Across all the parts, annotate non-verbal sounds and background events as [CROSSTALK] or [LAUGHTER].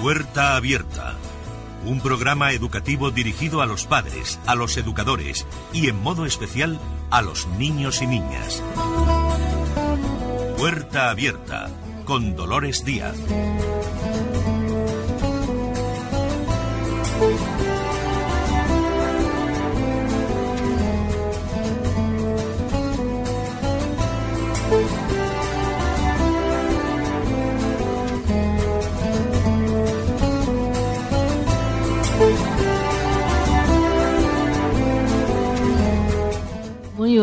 Puerta Abierta. Un programa educativo dirigido a los padres, a los educadores y en modo especial a los niños y niñas. Puerta Abierta con Dolores Díaz.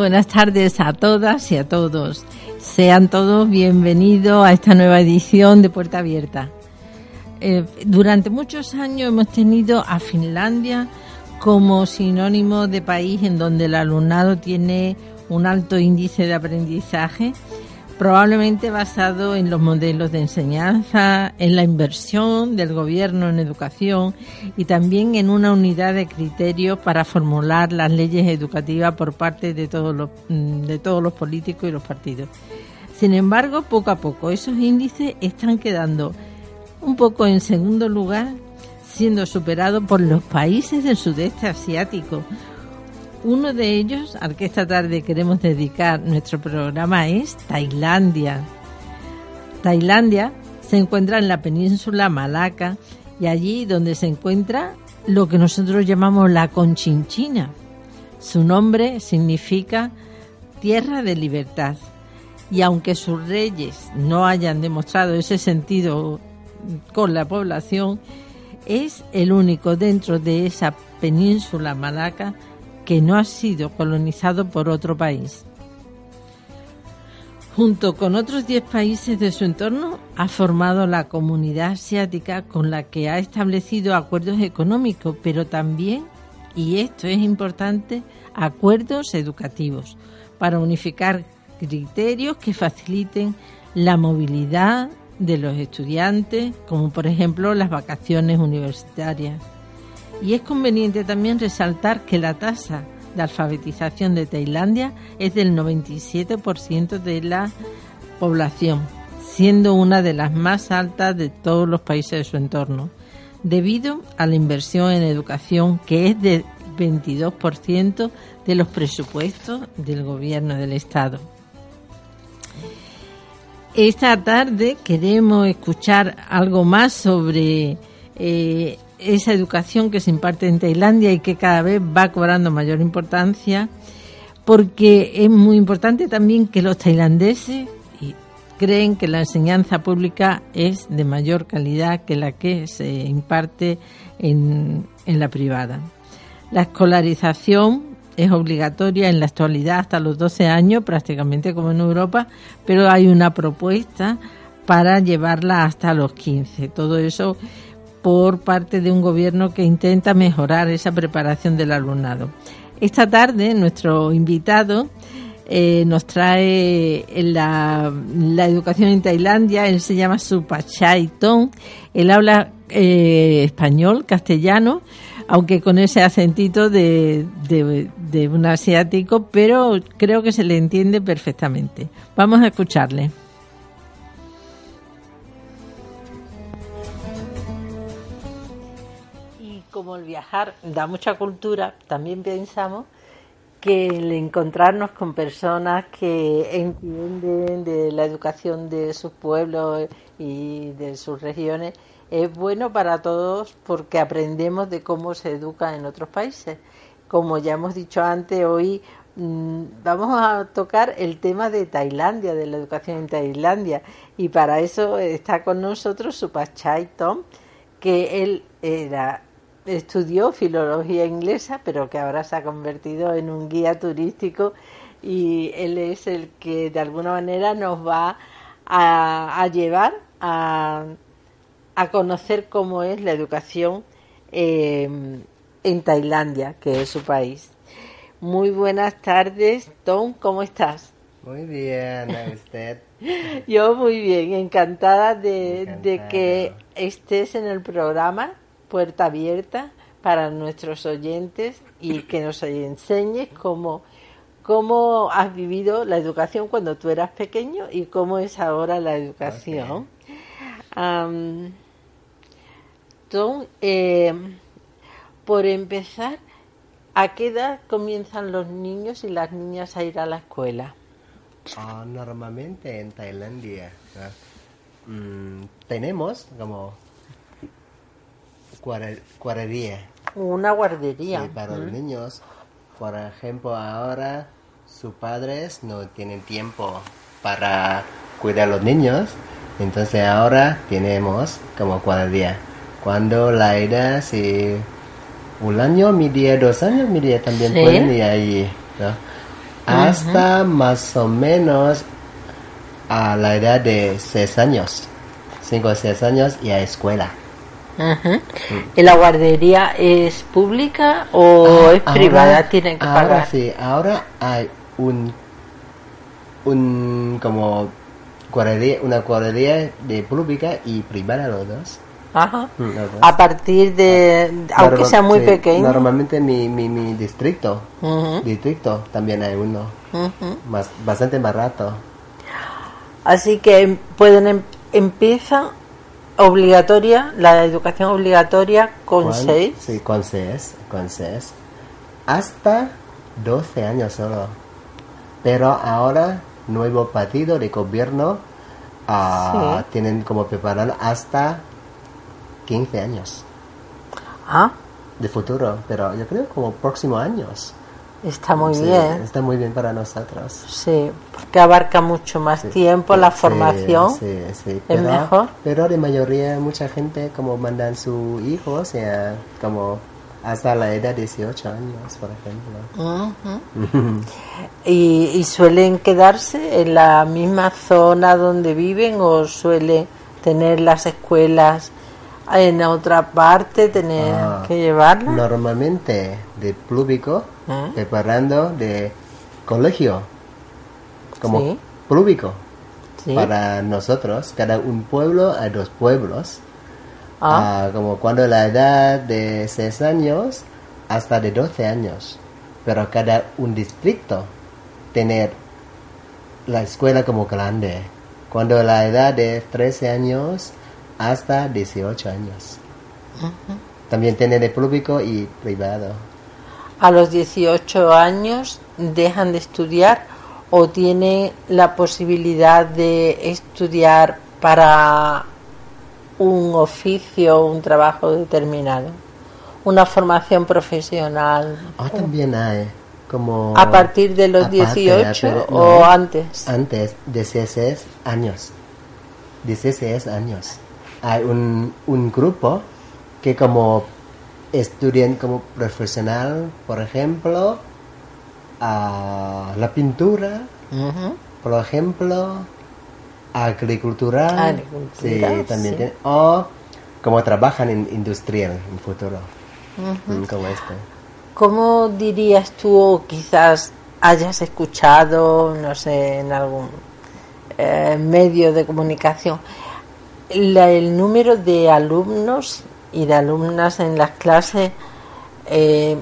Buenas tardes a todas y a todos. Sean todos bienvenidos a esta nueva edición de Puerta Abierta. Eh, durante muchos años hemos tenido a Finlandia como sinónimo de país en donde el alumnado tiene un alto índice de aprendizaje probablemente basado en los modelos de enseñanza, en la inversión del gobierno en educación y también en una unidad de criterios para formular las leyes educativas por parte de todos los, mm, de todos los políticos y los partidos. Sin embargo, poco a poco esos índices están quedando un poco en segundo lugar, siendo superados por los países del sudeste asiático, uno de ellos, al que esta tarde queremos dedicar nuestro programa, es Tailandia. Tailandia se encuentra en la península Malaca y allí donde se encuentra lo que nosotros llamamos la Conchinchina. Su nombre significa tierra de libertad. Y aunque sus reyes no hayan demostrado ese sentido con la población, es el único dentro de esa península Malaca que no ha sido colonizado por otro país. Junto con otros 10 países de su entorno, ha formado la comunidad asiática con la que ha establecido acuerdos económicos, pero también, y esto es importante, acuerdos educativos para unificar criterios que faciliten la movilidad de los estudiantes, como por ejemplo las vacaciones universitarias. Y es conveniente también resaltar que la tasa de alfabetización de Tailandia es del 97% de la población, siendo una de las más altas de todos los países de su entorno, debido a la inversión en educación que es del 22% de los presupuestos del gobierno del Estado. Esta tarde queremos escuchar algo más sobre eh, esa educación que se imparte en Tailandia y que cada vez va cobrando mayor importancia, porque es muy importante también que los tailandeses creen que la enseñanza pública es de mayor calidad que la que se imparte en, en la privada. La escolarización es obligatoria en la actualidad hasta los 12 años, prácticamente como en Europa, pero hay una propuesta para llevarla hasta los 15. Todo eso por parte de un gobierno que intenta mejorar esa preparación del alumnado. Esta tarde nuestro invitado eh, nos trae la, educación en Tailandia, él se llama Supachai Tong, él habla eh, español, castellano, aunque con ese acentito de, de un asiático, pero creo que se le entiende perfectamente. Vamos a escucharle. Como el viajar da mucha cultura, también pensamos que el encontrarnos con personas que entienden de la educación de sus pueblos y de sus regiones es bueno para todos porque aprendemos de cómo se educa en otros países. Como ya hemos dicho antes, hoy mm, vamos a tocar el tema de Tailandia, de la educación en Tailandia, y para eso está con nosotros Supachai Tom, que él era estudió filología inglesa, pero que ahora se ha convertido en un guía turístico y él es el que de alguna manera nos va a, llevar a, a, conocer cómo es la educación eh, en Tailandia, que es su país. Muy buenas tardes, Tom, ¿cómo estás? Muy bien, usted? [LAUGHS] Yo muy bien, encantada de, de que estés en el programa puerta abierta para nuestros oyentes y que nos enseñes cómo, cómo has vivido la educación cuando tú eras pequeño y cómo es ahora la educación. Tom, eh, por empezar, ¿a qué edad comienzan los niños y las niñas a ir a la escuela? Ah, normalmente en Tailandia mm, tenemos como guardería Una guardería. sí, para los niños. Por ejemplo, ahora sus padres no tienen tiempo para cuidar a los niños, entonces ahora tenemos como guardería. Cuando la edad, si un año, mi día, dos años, mi día también Sí. pueden ir ahí, ¿no? Hasta más o menos a la edad de seis años, cinco o seis años y a escuela. Ujú. ¿Y la guardería es pública o es Ah, privada? ahora- Tienen que ahora pagar. sí, ahora hay un, un como guardería, una guardería de pública y privada los dos. Ajá. Mm, los dos. A partir de, aunque Normal- sea muy sí, pequeño. Normalmente mi, mi, mi distrito, Ujú, distrito también hay uno, ujú. más, bastante barato. Así que em- pueden em- empieza obligatoria la educación obligatoria con ¿Cuál? seis. Sí, con seis, con seis. Hasta 12 años solo. Pero ahora, nuevo partido de gobierno, Sí. tienen como preparado hasta 15 años Ah, de futuro. Pero yo creo como próximos años. Está muy Sí, bien. Está muy bien para nosotros. Sí, porque abarca mucho más Sí. tiempo la formación. Sí, sí. es Pero, mejor. pero de mayoría, mucha gente como mandan su hijo, o sea, como hasta la edad de 18 años, por ejemplo. Ujú. [LAUGHS] y, y suelen quedarse en la misma zona donde viven o suelen tener las escuelas en otra parte, tener Ah, que llevarlas. Normalmente de público, ¿Mm? preparando de colegio, como Sí. público. Sí. Para nosotros, cada un pueblo hay dos pueblos. Ah, Ah, como cuando la edad de 6 años hasta de 12 años. Pero cada un distrito tener la escuela como grande. Cuando la edad de 13 años hasta 18 años. También tiene de público y privado. a los 18 años dejan de estudiar o tienen la posibilidad de estudiar para un oficio, un trabajo determinado, una formación profesional. Ah, también hay como... ¿A partir de los aparte, 18 aparte- o no, antes? Antes, 16 años. 16 años. Hay un, un grupo que como estudian como profesional, por ejemplo, a la pintura, por ejemplo, agricultura. Agricultura, Sí, también sí. tiene- O como trabajan en industrial en futuro. Mm, Como este. ¿Cómo dirías tú, o quizás hayas escuchado, no sé, en algún eh, medio de comunicación, la- el número de alumnos y de alumnas en las clases eh,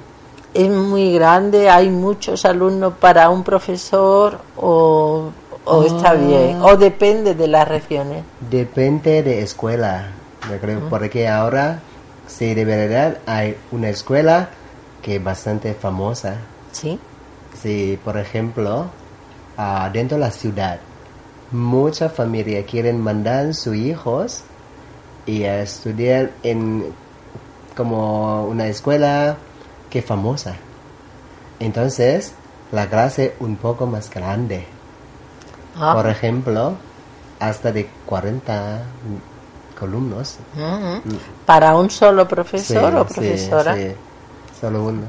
es muy grande? ¿Hay muchos alumnos para un profesor o, o está Ah. bien? ¿O depende de las regiones? Depende de escuela, yo creo, porque ahora, sí, de verdad, hay una escuela que es bastante famosa. ¿Sí? Si, por ejemplo, ah, dentro de la ciudad, muchas familias quieren mandar sus hijos y a estudiar en como una escuela que es famosa. Entonces, la clase un poco más grande. Ah. Por ejemplo, hasta de 40 columnos. Ujú. ¿Para un solo profesor Sí, o sí, profesora? sí, solo uno.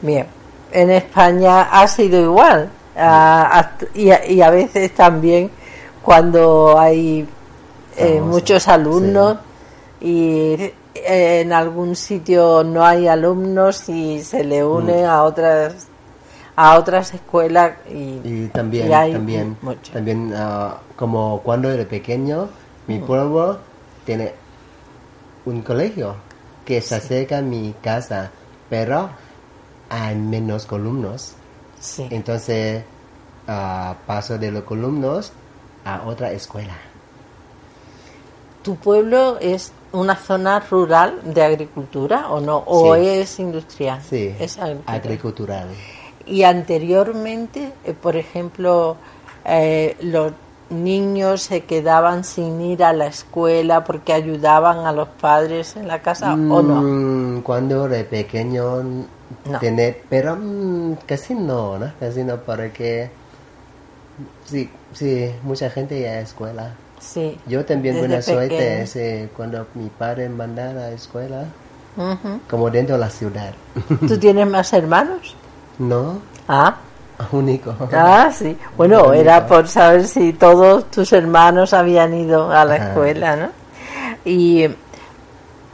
Bien, en España ha sido igual hasta- y, a, y a veces también cuando hay eh, muchos alumnos y eh, en algún sitio no hay alumnos y se le unen a otras a otras escuelas y, Y también, y hay también, mucho. también ah, como cuando era pequeño, mi pueblo tiene un colegio que se acerca a mi casa, pero hay menos columnos. Sí. Entonces ah, paso de los columnos a otra escuela. Tu pueblo es una zona rural de agricultura o no? ¿O Sí. es industrial? Sí, Es agricultura. agricultural. Y anteriormente, eh, por ejemplo, eh, los niños se quedaban sin ir a la escuela porque ayudaban a los padres en la casa o no. Mm, Cuando era pequeño, No. tener, pero mm, casi no, ¿no? Casi no, porque sí, sí, mucha gente ya a escuela. Sí. Yo también buena suerte, sí, cuando mi padre mandaba a la escuela, como dentro de la ciudad. [LAUGHS] ¿Tú tienes más hermanos? no, Ah, único. ah, sí. Bueno, era por saber si todos tus hermanos habían ido a la Ajá. escuela, ¿no? Y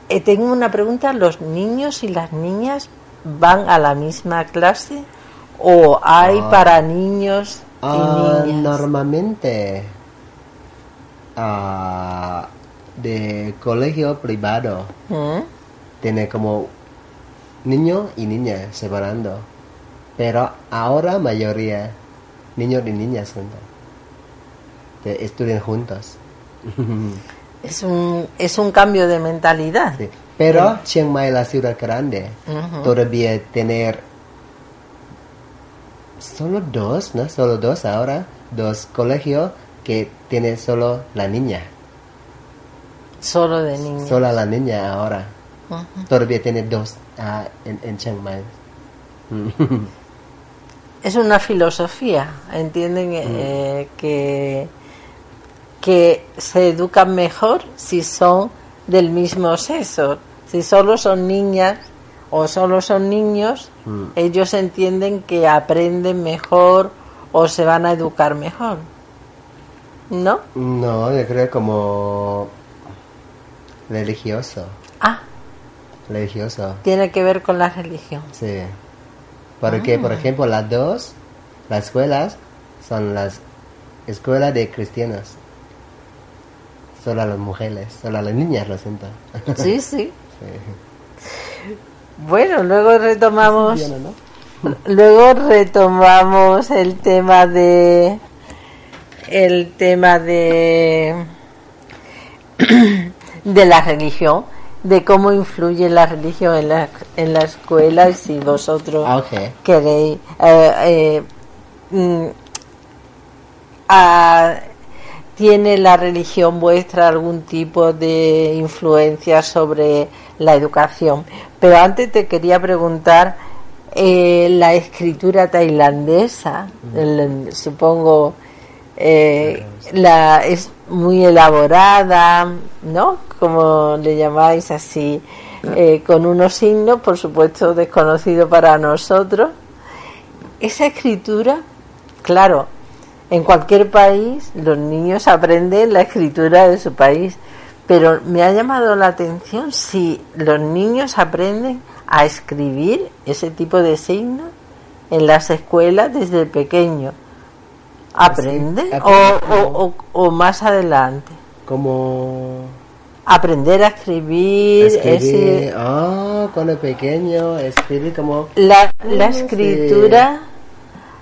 eh, tengo una pregunta, ¿los niños y las niñas van a la misma clase o hay Ah. para niños y Ah, niñas? normalmente ah, de colegio privado ¿Mm? tiene como niño y niña separando pero ahora mayoría niños y niñas juntos estudian juntos [LAUGHS] Es un, es un cambio de mentalidad. Sí. Pero Chiang Mai la ciudad grande todavía tener solo dos no solo dos ahora dos colegios que tiene solo la niña Solo de niños. Solo la niña ahora. Todavía tiene dos ah, en, en Chiang Mai. [LAUGHS] Es una filosofía, entienden eh, que, que se educan mejor si son del mismo sexo. Si solo son niñas o solo son niños, Mm. ellos entienden que aprenden mejor o se van a educar mejor. ¿No? No, yo creo como religioso. Ah, Religioso, tiene que ver con la religión. sí. Porque, por ejemplo, las dos, las escuelas, son las escuelas de cristianos. Solo las mujeres, solo las niñas, lo siento. Sí, [LAUGHS] sí. Sí. Bueno, luego retomamos. Luego retomamos el tema de el tema de [CLEARS THROAT] de la religión, de cómo influye la religión en la, en la escuela y si vosotros Ah, queréis eh, eh, mm, ah, tiene la religión vuestra algún tipo de influencia sobre la educación. Pero antes te quería preguntar eh, la escritura tailandesa, el- supongo eh, la es muy elaborada, ¿no? Como le llamáis así, eh, con unos signos, por supuesto, desconocidos para nosotros. Esa escritura, claro, en cualquier país los niños aprenden la escritura de su país, pero me ha llamado la atención si los niños aprenden a escribir ese tipo de signos en las escuelas desde pequeño. ¿Aprenden? Sí, o, aprenden. o- o- o más adelante. Como Aprender a escribir, escribir, ese- ah, cuando pequeño, escribir como, la, la Ah, sí. escritura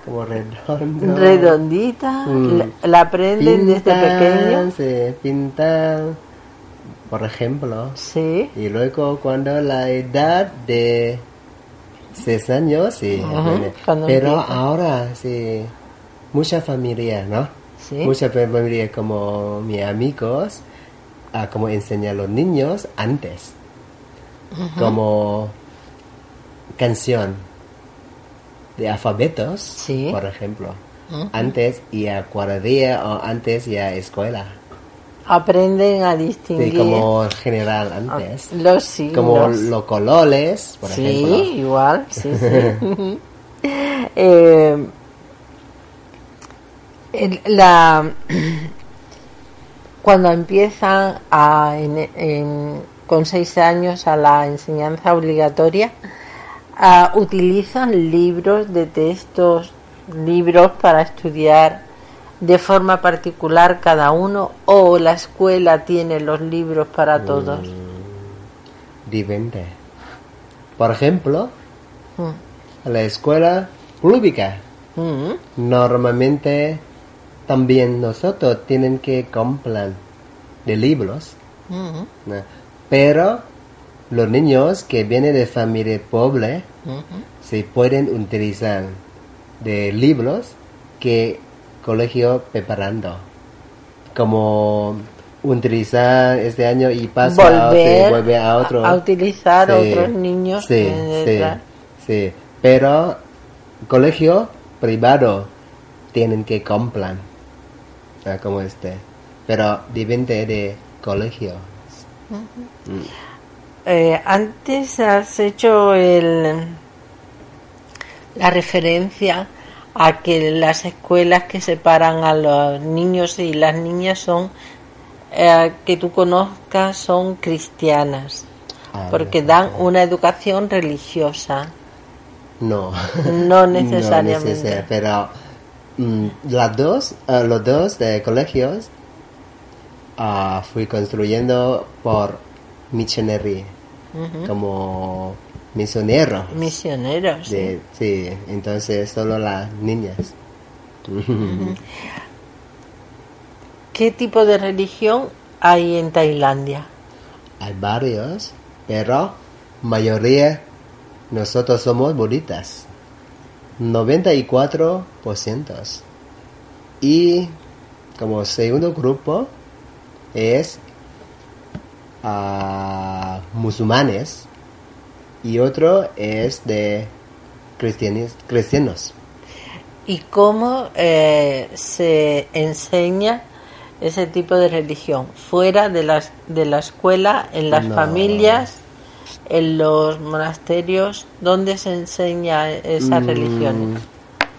como redondo. redondita, Mm. la, la aprenden desde pequeño. Se pintan, por ejemplo. Sí. Y luego cuando la edad de seis años, sí. Pero empieza. ahora, sí, mucha familia, ¿no? Sí. Mucha familia como mis amigos, a como enseñar a los niños antes. Como canción de alfabetos, Sí. por ejemplo. Antes y a cuadrilla o antes y a escuela. Aprenden a Sí, distinguir como general antes. los signos. Como los colores, por sí, ejemplo. igual, [LAUGHS] sí, sí. [LAUGHS] Eh, la, [CLEARS THROAT] cuando empiezan a, en- en- con seis años a la enseñanza obligatoria, ah, utilizan libros de textos, libros para estudiar de forma particular cada uno o la escuela tiene los libros para todos. Depende. Por ejemplo, Mm. la escuela pública. Mm. Normalmente también nosotros tienen que comprar de libros. Mm. ¿no? Pero los niños que vienen de familia pobre se pueden utilizar de libros que colegio preparando. Como utilizar este año y pasa Volver vuelve a otro. a utilizar Sí, otros niños Sí, sí, sí. Pero colegio privado tienen que comprar ah, como este. Pero depende de colegio. Eh, antes has hecho el, la referencia a que las escuelas que separan a los niños y las niñas son eh, que tú conozcas son cristianas Ah, porque dan una educación religiosa. No. no [LAUGHS] necesariamente. necesaria, pero mm, las dos, eh, los dos de colegios ah, fui construyendo por missionary, como misionero. misioneros sí. De, sí, entonces solo las niñas. [LAUGHS] ¿qué tipo de religión hay en Tailandia? Hay varios, pero mayoría nosotros somos budistas. 94%. Y como segundo grupo es ah, musulmanes y otro es de cristianos. ¿Y cómo eh, se enseña ese tipo de religión? ¿Fuera de, las, de la escuela, en las No. familias, en los monasterios? ¿Dónde se enseña esas Mm, religiones?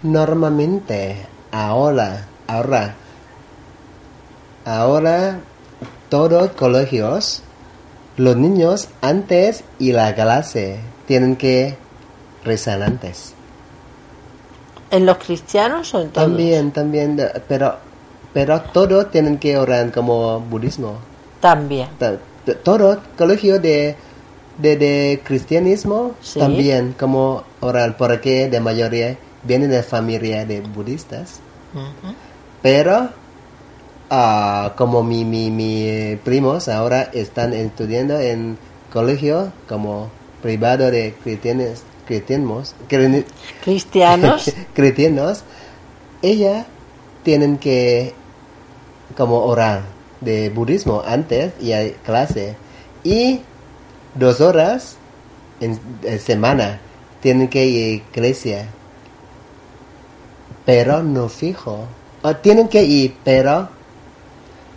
Normalmente, ahora, ahora, ahora, todos colegios, los niños antes y la clase tienen que rezar antes. ¿En los cristianos o en todos? También, también, pero, pero todos tienen que orar como budismo. También. Todo colegio de, de, de cristianismo Sí. también como orar, porque de mayoría vienen de familia de budistas. Pero ah, como mi, mi, mi primos ahora están estudiando en colegio como privado de cristianos, cristianos, cri- Cristianos. [LAUGHS] cristianos, ella tienen que como orar de budismo antes y hay clase. Y dos horas en, en semana tienen que ir a iglesia. Pero no fijo. Ah, tienen que ir pero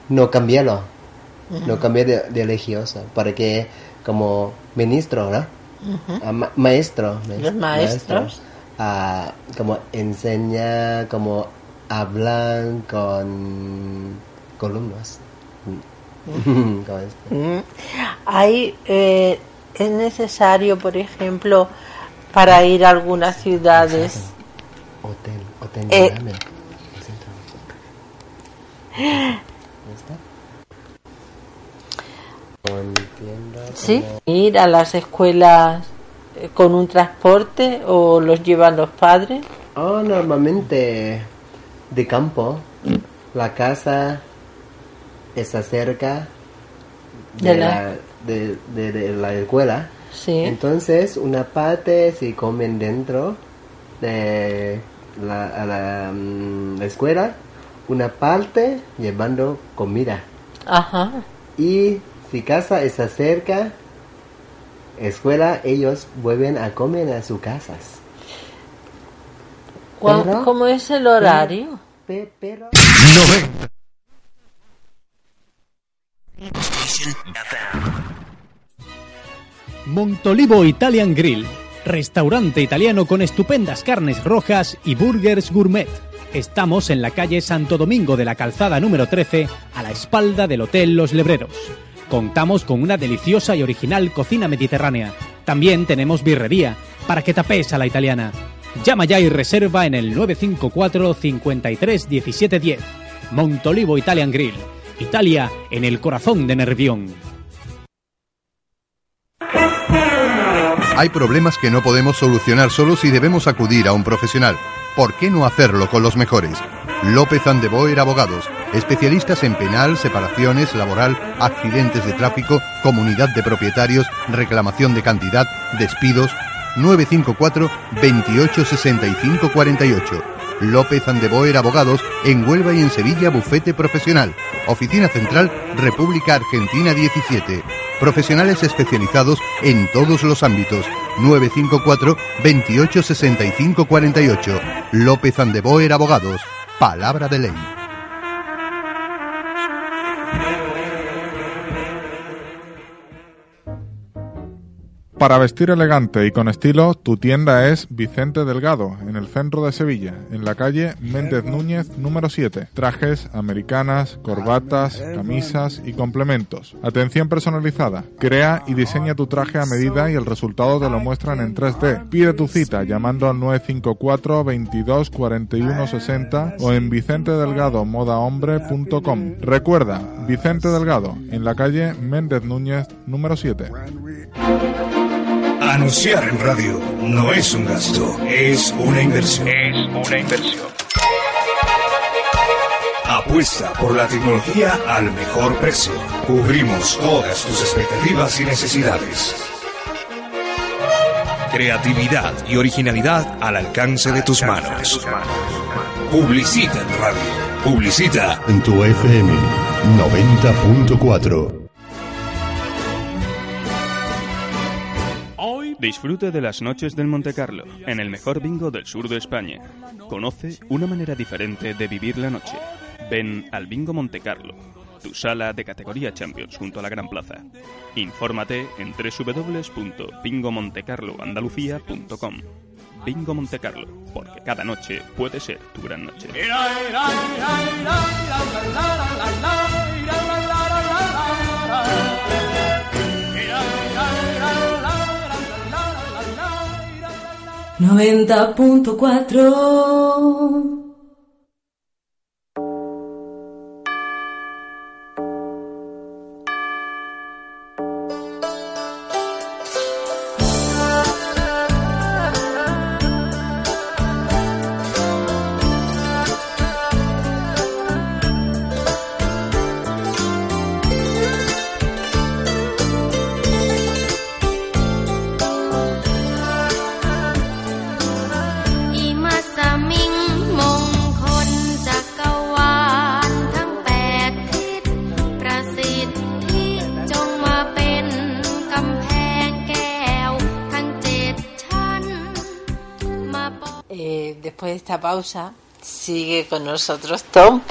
no cambiarlo no cambiar de, de religioso porque como ministro no ma- maestro ma- Los maestros. ah, como enseña como hablan con columnas [LAUGHS] este. Hay, eh, es necesario, por ejemplo, para ir a algunas ciudades. hotel hotel Eh. [LAUGHS] grande, el centro. ¿Ya está? Con tiendas ¿Sí? Ir a las escuelas eh, con un transporte o los llevan los padres. Oh, normalmente de campo. La casa está cerca de, De la, la- de, de- de la escuela. Sí. Entonces, una parte se comen dentro de la, a la, mm, la escuela, una parte llevando comida. Ajá. Y si casa está cerca, escuela, ellos vuelven a comer a sus casas. ¿Cuál- Pero- ¿Cómo es el horario? Pe- Pero... 90. Montolivo Italian Grill, restaurante italiano con estupendas carnes rojas y burgers gourmet. Estamos en la calle Santo Domingo de la Calzada número 13, a la espalda del Hotel Los Lebreros. Contamos con una deliciosa y original cocina mediterránea. También tenemos birrería, para que tapes a la italiana. Llama ya y reserva en el 954 53 17 10. Montolivo Italian Grill. Italia en el corazón de Nervión. Hay problemas que no podemos solucionar solos y debemos acudir a un profesional. ¿Por qué no hacerlo con los mejores? López Andeboer Abogados, especialistas en penal, separaciones, laboral, accidentes de tráfico, comunidad de propietarios, reclamación de cantidad, despidos. 954 28 65 48. López Andeboer Abogados en Huelva y en Sevilla Bufete Profesional. Oficina Central República Argentina 17. Profesionales especializados en todos los ámbitos. 954 28 65 48. López Andeboer Abogados. Palabra de ley. Para vestir elegante y con estilo, tu tienda es Vicente Delgado, en el centro de Sevilla, en la calle Méndez Núñez número 7. Trajes, americanas, corbatas, camisas y complementos. Atención personalizada. Crea y diseña tu traje a medida y el resultado te lo muestran en 3D. Pide tu cita llamando al 954 22 41 60 o en vicentedelgadomodaHombre.com. Recuerda, Vicente Delgado, en la calle Méndez Núñez número 7. Anunciar en radio no es un gasto, es una inversión. Es una inversión. Apuesta por la tecnología al mejor precio. Cubrimos todas tus expectativas y necesidades. Creatividad y originalidad al alcance de tus manos. Publicita en radio. Publicita En tu FM 90.4. Disfrute de las noches del Monte Carlo, en el mejor bingo del sur de España. Conoce una manera diferente de vivir la noche. Ven al Bingo Monte Carlo, tu sala de categoría Champions junto a la Gran Plaza. Infórmate en www.bingomontecarloandalucía.com. Bingo Monte Carlo, porque cada noche puede ser tu gran noche. 90.4 después de esta pausa, sigue con nosotros Tom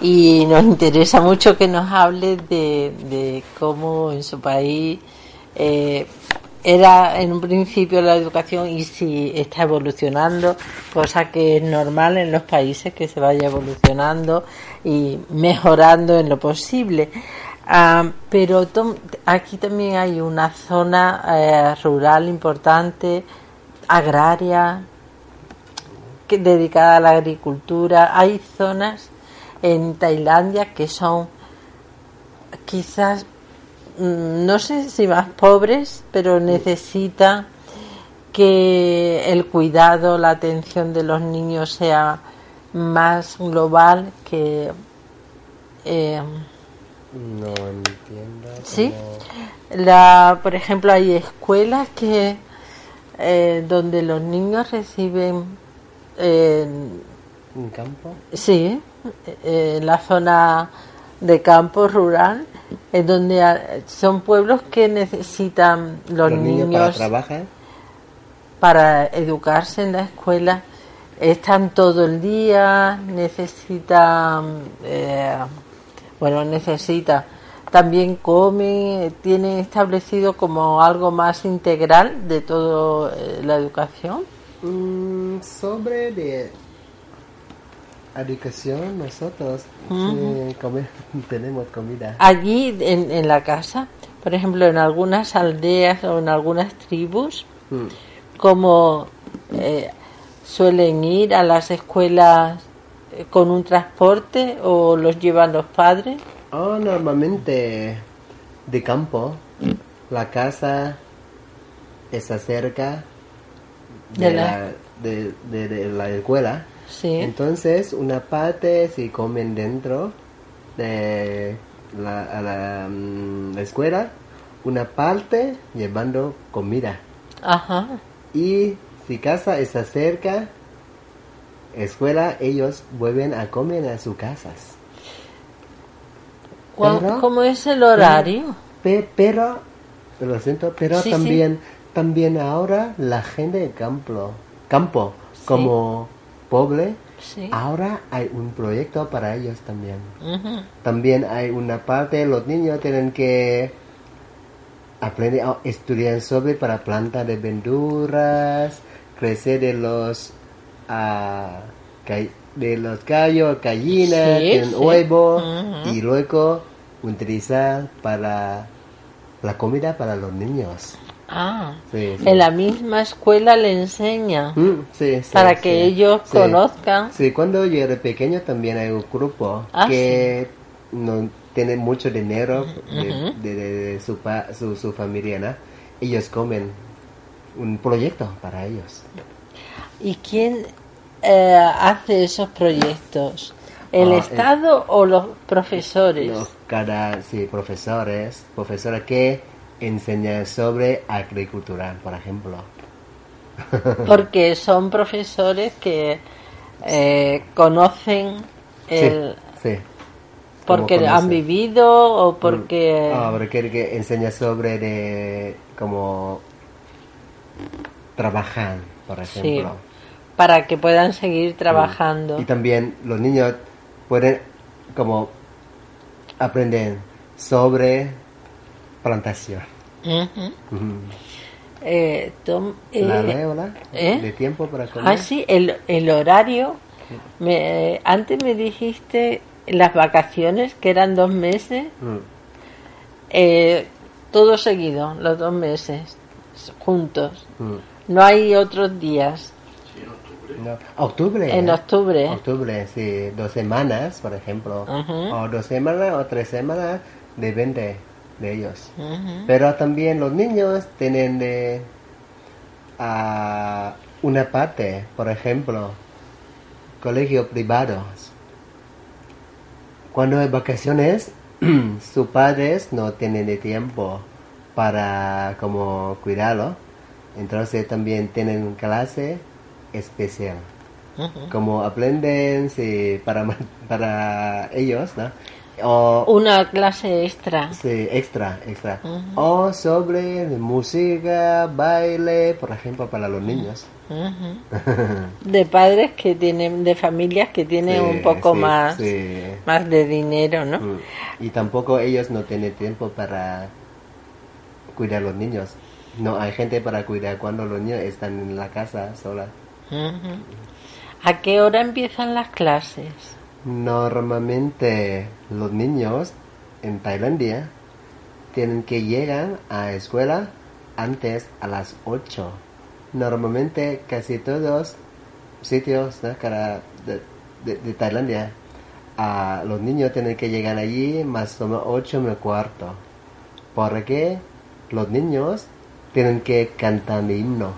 y nos interesa mucho que nos hable de, cómo en su país eh, era en un principio la educación y si está evolucionando, cosa que es normal en los países que se vaya evolucionando y mejorando en lo posible. Ah, pero Tom, aquí también hay una zona eh, rural importante, agraria, que- dedicada a la agricultura. Hay zonas en Tailandia que son quizás, mm, no sé si más pobres, pero necesitan que el cuidado, la atención de los niños sea más global que... eh, No entiendo. Sí. La, por ejemplo, hay escuelas que eh, donde los niños reciben, eh, ¿Un campo? sí, eh, en la zona de campo rural, es donde son pueblos que necesitan los, Los niños niños para trabajar. para educarse en la escuela están todo el día, necesitan, eh, bueno, necesita, también comen, tienen establecido como algo más integral de toda la educación. Mm, sobre de educación, nosotros sí, come- [LAUGHS] tenemos comida. Allí en, en la casa, por ejemplo, en algunas aldeas o en algunas tribus, Mm. como eh, suelen ir a las escuelas eh, con un transporte o los llevan los padres. Oh, normalmente de campo. La casa está cerca de, De la, la- de, de- de la escuela. Sí. Entonces, una parte si comen dentro de la, a la, mm, la escuela, una parte llevando comida. Ajá. Y si casa está cerca, escuela, ellos vuelven a comer a sus casas. ¿Cuál- Pero- ¿Cómo es el horario? Pe- pero, lo siento, pero Sí, sí. también, también ahora la gente de campo, campo como pobre, Sí. ahora hay un proyecto para ellos también. También hay una parte, los niños tienen que aprender a estudiar sobre para plantas de verduras, crecer de los ca- de los gallos, gallinas, Sí, tienen sí. huevo y luego utilizar para la comida para los niños. Ah, Sí, sí. en la misma escuela le enseña Mm, sí, para que ellos conozcan. Sí, cuando yo era pequeño también hay un grupo Ah, que no tiene mucho dinero de, de- de- de su, pa- su, su familia, ¿no? Ellos comen un proyecto para ellos. ¿Y quién eh, hace esos proyectos? ¿El Ah, eh, Estado o los profesores? Los cada, sí, profesores, profesores que enseñan sobre agricultura, por ejemplo. [LAUGHS] Porque son profesores que eh, conocen el... Sí, sí. porque han vivido o porque... Ah, porque que enseña sobre de cómo trabajar, por Sí, ejemplo. para que puedan seguir trabajando. Y también los niños pueden como aprender sobre plantación. Eh, Tom, ¿La eh, la? ¿eh? ¿De tiempo para comer? Ah, sí, el, el horario. Me, antes me dijiste las vacaciones, que eran dos meses, Mm. eh, todo seguido, los dos meses, juntos. Mm. No hay otros días. No, Octubre. En ¿eh? octubre. Octubre, sí. Dos semanas, por ejemplo. O dos semanas o tres semanas, depende de ellos. Pero también los niños tienen de ah, una parte, por ejemplo, colegios privados. Cuando hay vacaciones, [CLEARS THROAT] sus padres no tienen de tiempo para como cuidarlo. Entonces también tienen clase especial. Como aprenden sí, para, para ellos, ¿no? O, Una clase extra. Sí, extra, extra. O sobre música, baile, por ejemplo, para los niños. [LAUGHS] De padres que tienen, de familias que tienen Sí, un poco sí, más, sí. más de dinero, ¿no? Mm. Y tampoco ellos no tienen tiempo para cuidar a los niños. No hay gente para cuidar cuando los niños están en la casa sola. ¿A qué hora empiezan las clases? Normalmente los niños en Tailandia tienen que llegar a escuela antes a las 8. Normalmente casi todos sitios ¿no? De, Tailandia los niños tienen que llegar allí más o menos 8 menos cuarto. Porque los niños tienen que cantar el himno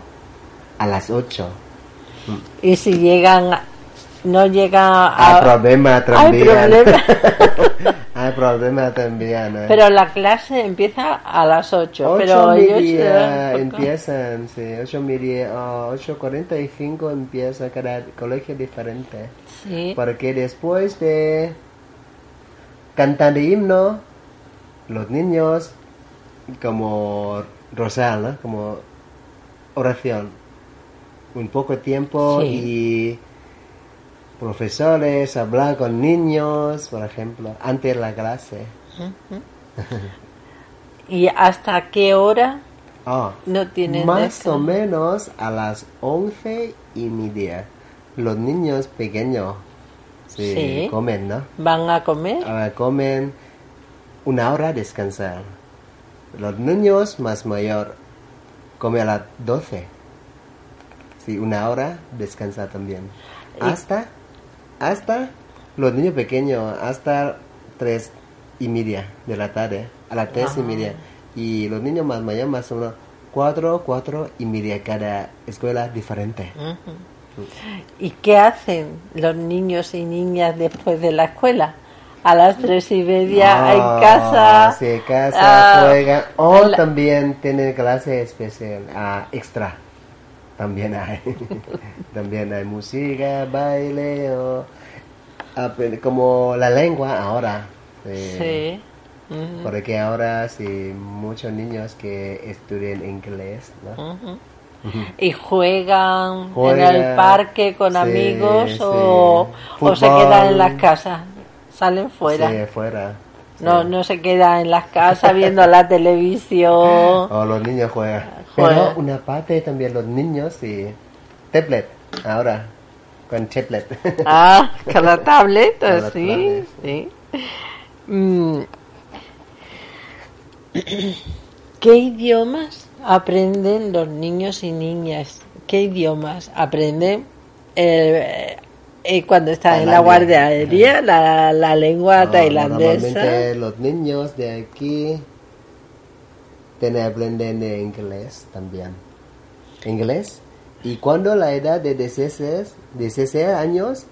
a las 8. Y si llegan, no llega Hay a... problema Hay también. problema. Hay problema también. [LAUGHS] ¿eh? Pero la clase empieza a las 8. Ocho pero ellos... media eh, empiezan, sí, ocho media, o ocho cuarenta y cinco empieza cada colegio diferente. Sí. Porque después de cantar el himno, los niños, como rosal, ¿no? como oración, un poco de tiempo Sí. y profesores hablar con niños, por ejemplo, antes de la clase. ¿Y hasta qué hora Ah, no tienen Más descanso? o menos a las once y media. Los niños pequeños Sí. comen, ¿no? van a comer? Ah, comen una hora descansar. Los niños más mayor comen a las 12. Sí, una hora descansar también. Hasta, hasta los niños pequeños, hasta tres y media de la tarde, a las tres y media. Y los niños más mayores más o menos cuatro, cuatro y media cada escuela diferente. Ujú. ¿Y qué hacen los niños y niñas después de la escuela? A las tres y media Ah, en casa. Casa ah, juegan. O la- también tienen clase especial, ah, extra. También hay. [LAUGHS] también hay música, baile o como la lengua ahora. Sí. Sí. Porque ahora sí muchos niños que estudian inglés. Y juegan, en el parque con sí, amigos sí. o, o se quedan en las casas, salen fuera. Sí, fuera. No, no se queda en las casas viendo la televisión. [LAUGHS] O los niños juegan. Pero una parte también los niños y tablet ahora con tablet. [LAUGHS] Ah, con la Con la sí, tablet. sí. Mm. ¿Qué idiomas aprenden los niños y niñas? ¿Qué idiomas aprenden eh, eh, cuando están en la guardería? La, la lengua No, tailandesa. Normalmente los niños de aquí tienen aprenden de inglés también. Inglés. Y cuando la edad de 16, 16 años,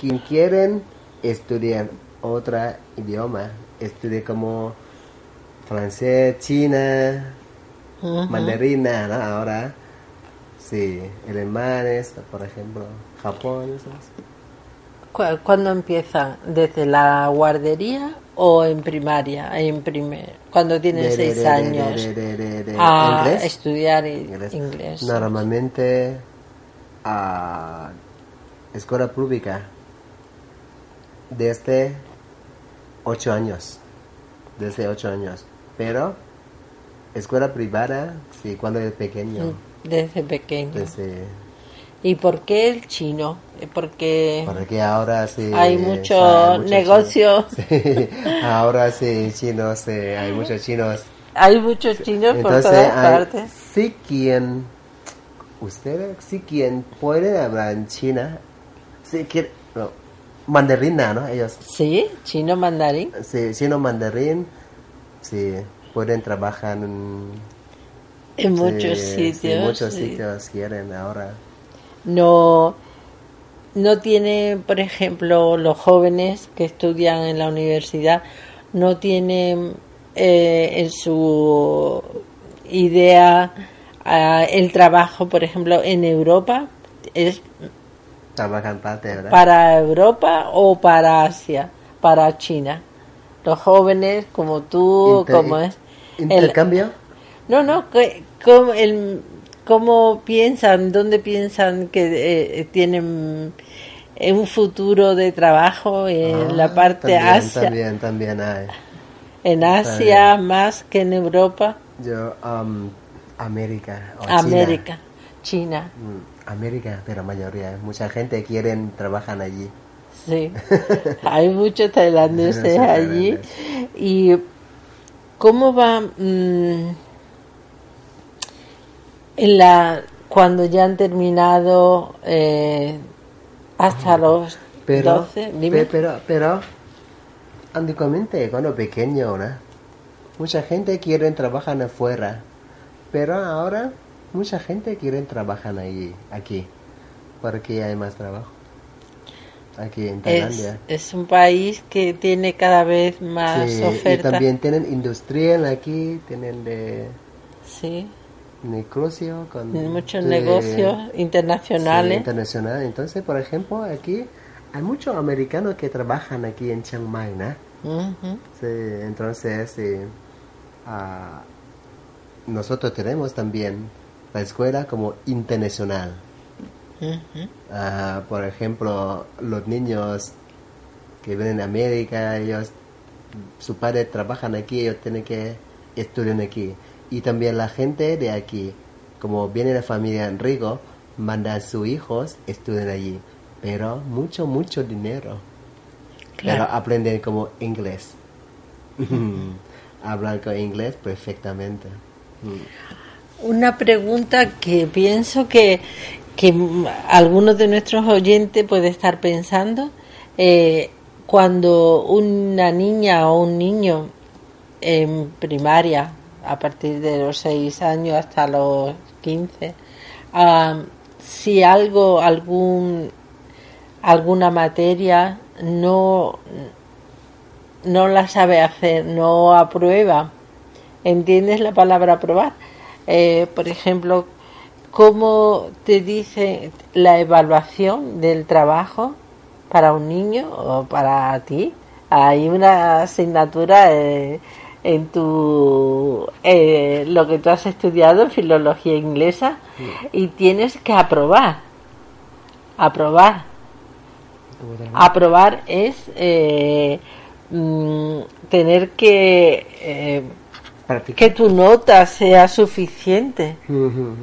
quien quieren estudiar otro idioma, estudiar como francés, china, Ujú. mandarina, ¿no? Ahora, sí, alemanes, por ejemplo, Japón. ¿Cu- ¿Cuándo empiezan? ¿Desde la guardería o en primaria? En primer, cuando tienen De- seis de- de- años. a inglés. estudiar Inglés. inglés. Normalmente a escuela pública desde 8 años. Desde 8 años. Pero escuela privada, sí, cuando es pequeño. Desde pequeño. Desde, ¿Y por qué el chino? Eh, Porque porque ahora sí. hay mucho hay muchos negocio. [LAUGHS] Sí, ahora sí, chinos, sí, hay muchos chinos. hay muchos chinos por Entonces, todas hay- partes. si quien, ustedes, si quien puede hablar en China, si quiere, no, mandarina, ¿no? Ellos, Sí, chino mandarín. si, chino mandarín, sí, pueden trabajar en, En sí, muchos sí, sitios. muchos sí. sitios quieren ahora. No, no tienen, por ejemplo, los jóvenes que estudian en la universidad, no tienen eh, en su idea ah, el trabajo, por ejemplo, en Europa. ¿Es para Europa o para Asia? Para China. Los jóvenes como tú, Inter- como es. el- ¿Intercambio? no, no, que- ¿cómo, el, cómo piensan, dónde piensan que eh, tienen eh, un futuro de trabajo en Ah, la parte también, Asia, También, también hay. en Asia más que en Europa, Yo, um, América o China. América, China, Mm, América, pero mayoría, mucha gente quieren trabajar allí. sí. [LAUGHS] Hay muchos tailandeses allí. ¿Y cómo va mm, la cuando ya han terminado eh, hasta los Pero, 12? Dime. pe- pero, pero, antiguamente, cuando pequeño, ¿no? Mucha gente quiere trabajar afuera, pero ahora mucha gente quiere trabajar allí, aquí, porque hay más trabajo. Aquí en es, Tailandia. es un país que tiene cada vez más Sí, y oferta. también tienen industrial aquí, tienen de Sí, negocio con muchos negocios sí, internacionales. internacional. Entonces, por ejemplo, aquí hay muchos americanos que trabajan aquí en Chiang Mai, ¿no? Sí, entonces, sí, ah, nosotros tenemos también la escuela como internacional. Ah, por ejemplo, los niños que vienen de América, ellos, sus padres trabajan aquí, ellos tienen que estudiar aquí. Y también la gente de aquí, como viene de familia rico, manda a sus hijos estudiar allí. Pero mucho, mucho dinero. Claro. Pero aprenden como inglés. [LAUGHS] Hablan con inglés perfectamente. Una pregunta que pienso que, que algunos de nuestros oyentes puede estar pensando. eh, cuando una niña o un niño en primaria, a partir de los 6 años hasta los 15, ah, si algo, algún, alguna materia no, no la sabe hacer, no aprueba. ¿Entiendes la palabra aprobar? Eh, por ejemplo, ¿cómo te dice la evaluación del trabajo para un niño o para ti? Hay una asignatura eh, en tu eh, lo que tú has estudiado en filología inglesa y tienes que aprobar aprobar aprobar es eh, mm, tener que eh, que tu nota sea suficiente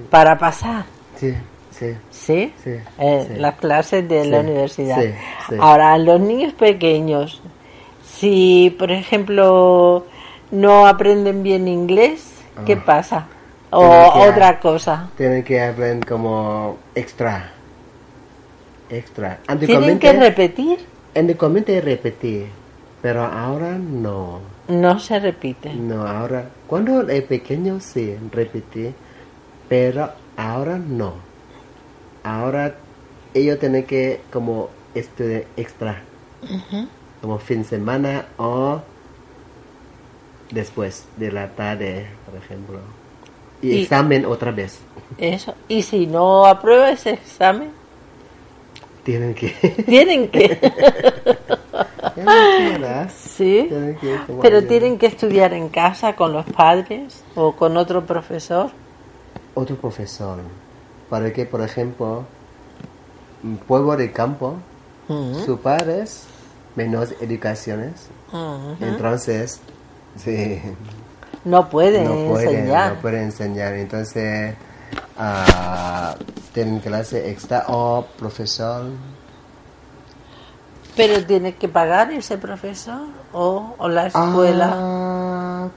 para pasar Sí, sí. ¿sí? Sí, Eh, sí. las clases de la universidad. Ahora, los niños pequeños, si por ejemplo no aprenden bien inglés, ¿qué Ah. pasa? O que- otra cosa. Tienen que aprender como extra. Extra. Tienen que repetir, antiguamente repetir, pero ahora no. no se repite. No, ahora, cuando es pequeño sí, repetir, pero ahora no. Ahora ellos tienen que como estudiar extra, como fin de semana o después de la tarde, por ejemplo. Y, Y- examen otra vez. Eso. Y si no aprueba ese examen, Tienen que... [LAUGHS] tienen que. [LAUGHS] sí. Tienen que Pero tienen que estudiar en casa con los padres o con otro profesor. otro profesor. Para que, por ejemplo, un pueblo de campo, Ujú. sus padres, menos educaciones, entonces, sí, No pueden no pueden, enseñar. no pueden enseñar. Entonces, ah, tienen clase extra o profesor. Pero tiene que pagar ese profesor o, o la escuela. Ah,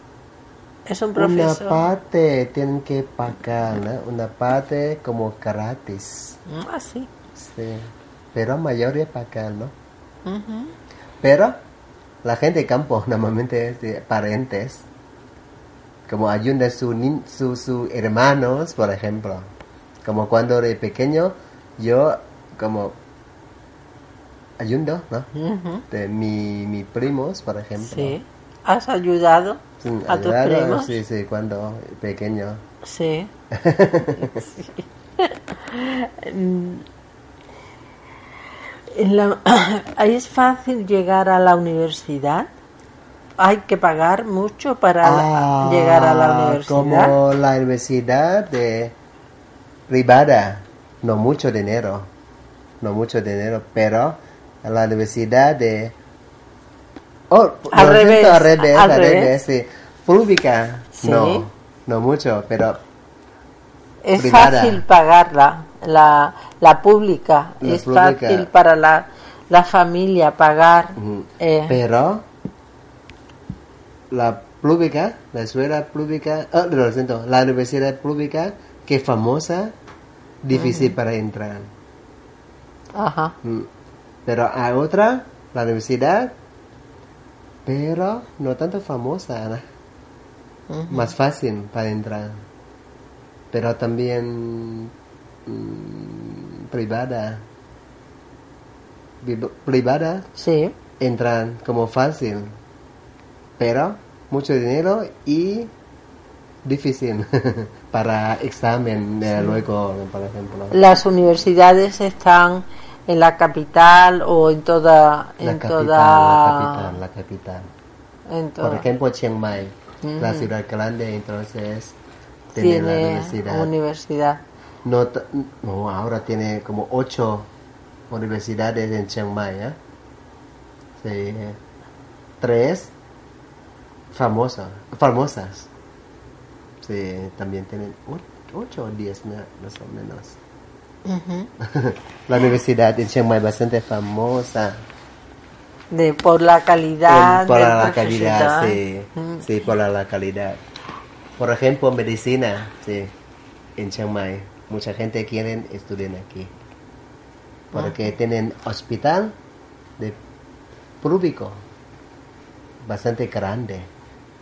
es un una profesor. parte tienen que pagar, ¿no? Una parte como gratis. Ah, sí. Sí. Pero mayoría pagar, ¿no? Pero la gente de campo [LAUGHS] normalmente es de parientes. Como ayuda a sus su, su hermanos, por ejemplo. Como cuando era pequeño, yo como ayudo, ¿no? De mi, mi primos, por ejemplo. Sí. ¿Has ayudado Sí, a tus primos? Sí, sí, cuando pequeño. Sí. [LAUGHS] [LAUGHS] Sí. En la- [COUGHS] ¿Es fácil llegar a la universidad? ¿Hay que pagar mucho para la- Ah, llegar a la universidad? Como la universidad de privada, no mucho dinero, no mucho dinero, pero la universidad de... Oh, Al lo siento, revés, al revés, al al revés. revés, sí. Pública, Sí. no, no mucho, pero Es privada. fácil pagarla, la, la pública. La es pública. fácil para la, la familia pagar. Eh, Pero la pública, la escuela pública, oh, lo siento, la universidad pública que es famosa, difícil para entrar. Ajá. Mm. Pero hay otra, la universidad, pero no tanto famosa, más fácil para entrar. Pero también privada. Pri- Privada Sí. entran como fácil, pero mucho dinero y difícil [LAUGHS] para examen luego, por ejemplo. Las universidades están en la capital o en toda La en capital, toda la capital, la capital. en toda Por ejemplo, Chiang Mai, la ciudad grande, entonces tiene, la universidad. No, ahora tiene como ocho universidades en Chiang Mai, ¿eh? Sí. Tres famosas, famosas. Sí, también tienen ocho o diez más o menos. [LAUGHS] La universidad de Chiang Mai bastante famosa. de por la calidad por la calidad, sí. Sí, por la, la calidad. Por ejemplo, medicina, sí. En Chiang Mai, mucha gente quiere estudiar aquí. Porque tienen hospital de público bastante grande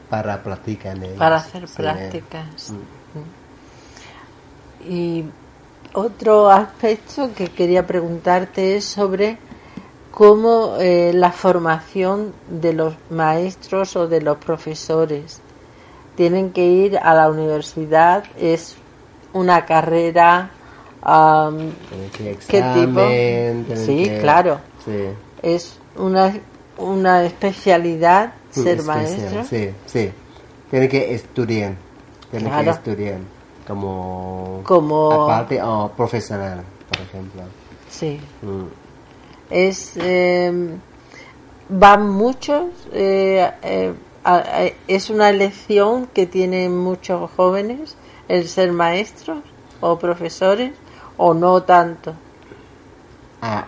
para practicar ellos. para hacer prácticas Mm. y Otro aspecto que quería preguntarte es sobre cómo eh, la formación de los maestros o de los profesores tienen que ir a la universidad, es una carrera... que ¿Qué tipo? Sí, que- claro. Sí. Es una, una especialidad ser especial, maestro. Sí, sí. Tienen que estudiar. Claro. que estudiar como... Como- Aparte o profesional, por ejemplo. Sí. Mm. Es, eh, van muchos, eh, eh, es una elección que tienen muchos jóvenes el ser maestros o profesores o no tanto.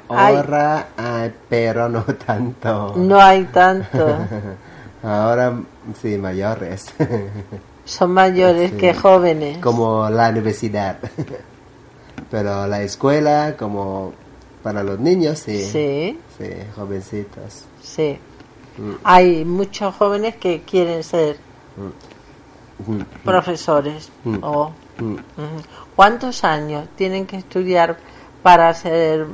Ahora hay, pero no tanto. No hay tanto. [LAUGHS] Ahora sí, mayores. [LAUGHS] Son mayores Sí. que jóvenes. como la universidad. [LAUGHS] Pero la escuela, como para los niños, sí. Sí, Sí, jovencitos. sí. Mm. Hay muchos jóvenes que quieren ser Mm. Profesores. Mm. o- Mm. Ujú. ¿Cuántos años tienen que estudiar para ser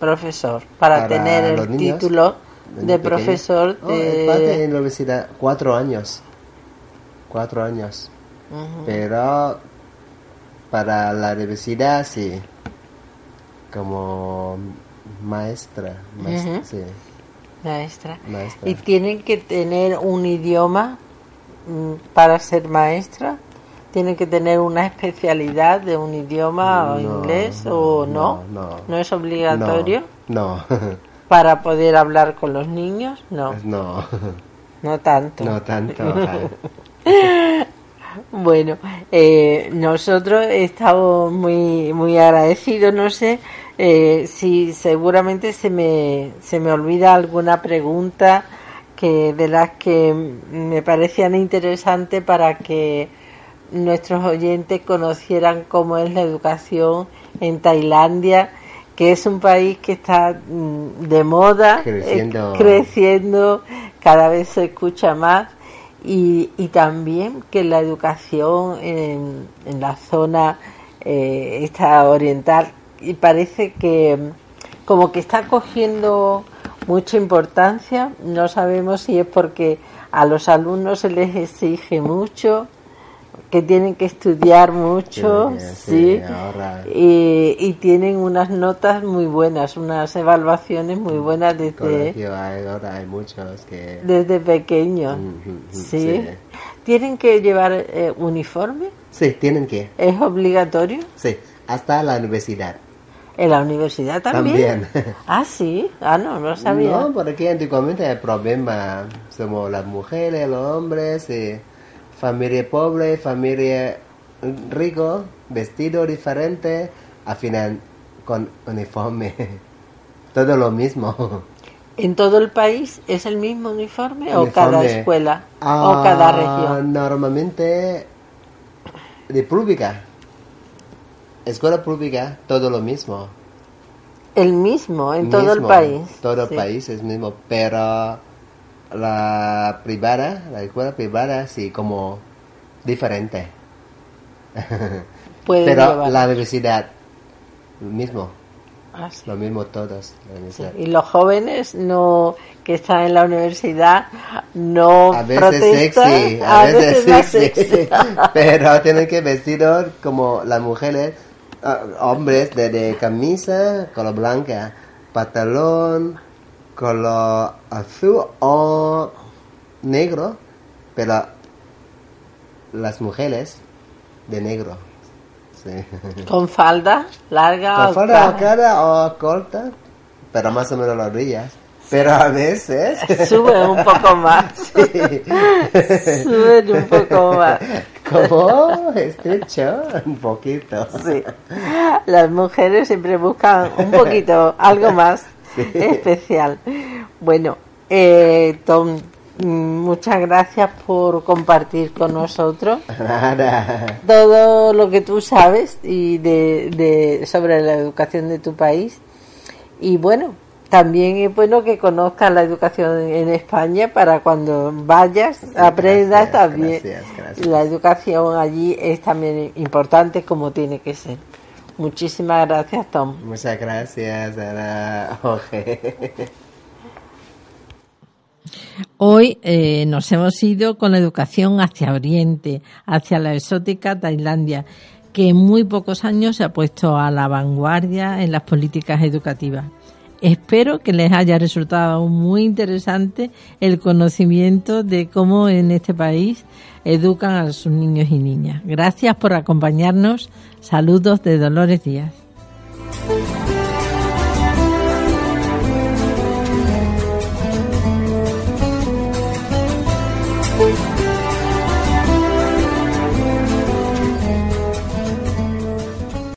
profesor? Para, Para tener el niños, título de profesor Oh, de... en la universidad, cuatro años. Cuatro años. Pero para la universidad, sí. Como maestra. sí, Maestra. maestra. ¿Y tienen que tener un idioma para ser maestra? ¿Tienen que tener una especialidad de un idioma o inglés o no? no, no. es obligatorio No, [LAUGHS] para poder hablar con los niños? No, no, no tanto. no tanto. [LAUGHS] Bueno, eh, nosotros estamos muy muy agradecidos. No sé eh, si seguramente se me se me olvida alguna pregunta que de las que me parecían interesantes para que nuestros oyentes conocieran cómo es la educación en Tailandia, que es un país que está mm, de moda, eh, Creciendo. cada vez se escucha más y, y también que la educación en, en la zona eh, esta oriental y parece que mm, como que está cogiendo mucha importancia no sabemos si es porque a los alumnos se les exige mucho que tienen que estudiar mucho sí, y, y tienen unas notas muy buenas unas evaluaciones muy buenas desde Colegio hay, ahora hay muchos que... desde pequeños. Sí. ¿Tienen que llevar eh, uniforme? Sí, tienen que. ¿Es obligatorio? Sí, hasta la universidad. ¿En la universidad también? También. [LAUGHS] Ah, sí. Ah, no, no sabía. No, porque antiguamente hay problema. Somos las mujeres, los hombres, y familia pobre, familia rico, vestido diferente, al final con uniforme. [LAUGHS] Todo lo mismo. ¿En todo el país es el mismo uniforme, o cada escuela Ah, o cada región? Normalmente de pública. Escuela pública, todo lo mismo. El mismo en todo el país. Todo Sí. el país es mismo, pero la privada, la escuela privada sí como diferente. [LAUGHS] Pero llevar. la universidad mismo, Ah, sí. lo mismo todos. la Sí. universidad. Y los jóvenes no que están en la universidad no A veces protestan, sexy, a, veces, más sexy, sexy. [LAUGHS] pero tienen que vestir como las mujeres, ah, hombres de, de camisa color blanca, pantalón color azul o negro, pero las mujeres de negro. Sí. [LAUGHS] Con falda larga Con o falda cara o corta, pero más o menos las rodillas. Pero a veces [LAUGHS] Suben un poco más. [LAUGHS] Sí. Suben un poco más. Como estrecho, un poquito. Sí. Las mujeres siempre buscan un poquito, algo más Sí. especial. Bueno, eh, Tom, muchas gracias por compartir con nosotros Nada. todo lo que tú sabes y de, de sobre la educación de tu país. Y bueno, también es bueno que conozcas la educación en España para cuando vayas, aprendas gracias, también. gracias, gracias. La educación allí es también importante como tiene que ser. Muchísimas gracias, Tom. Muchas gracias, Ana. [LAUGHS] Jorge. Hoy eh, nos hemos ido con la educación hacia Oriente, hacia la exótica Tailandia, que en muy pocos años se ha puesto a la vanguardia en las políticas educativas. Espero que les haya resultado muy interesante el conocimiento de cómo en este país educan a sus niños y niñas. Gracias por acompañarnos. Saludos de Dolores Díaz.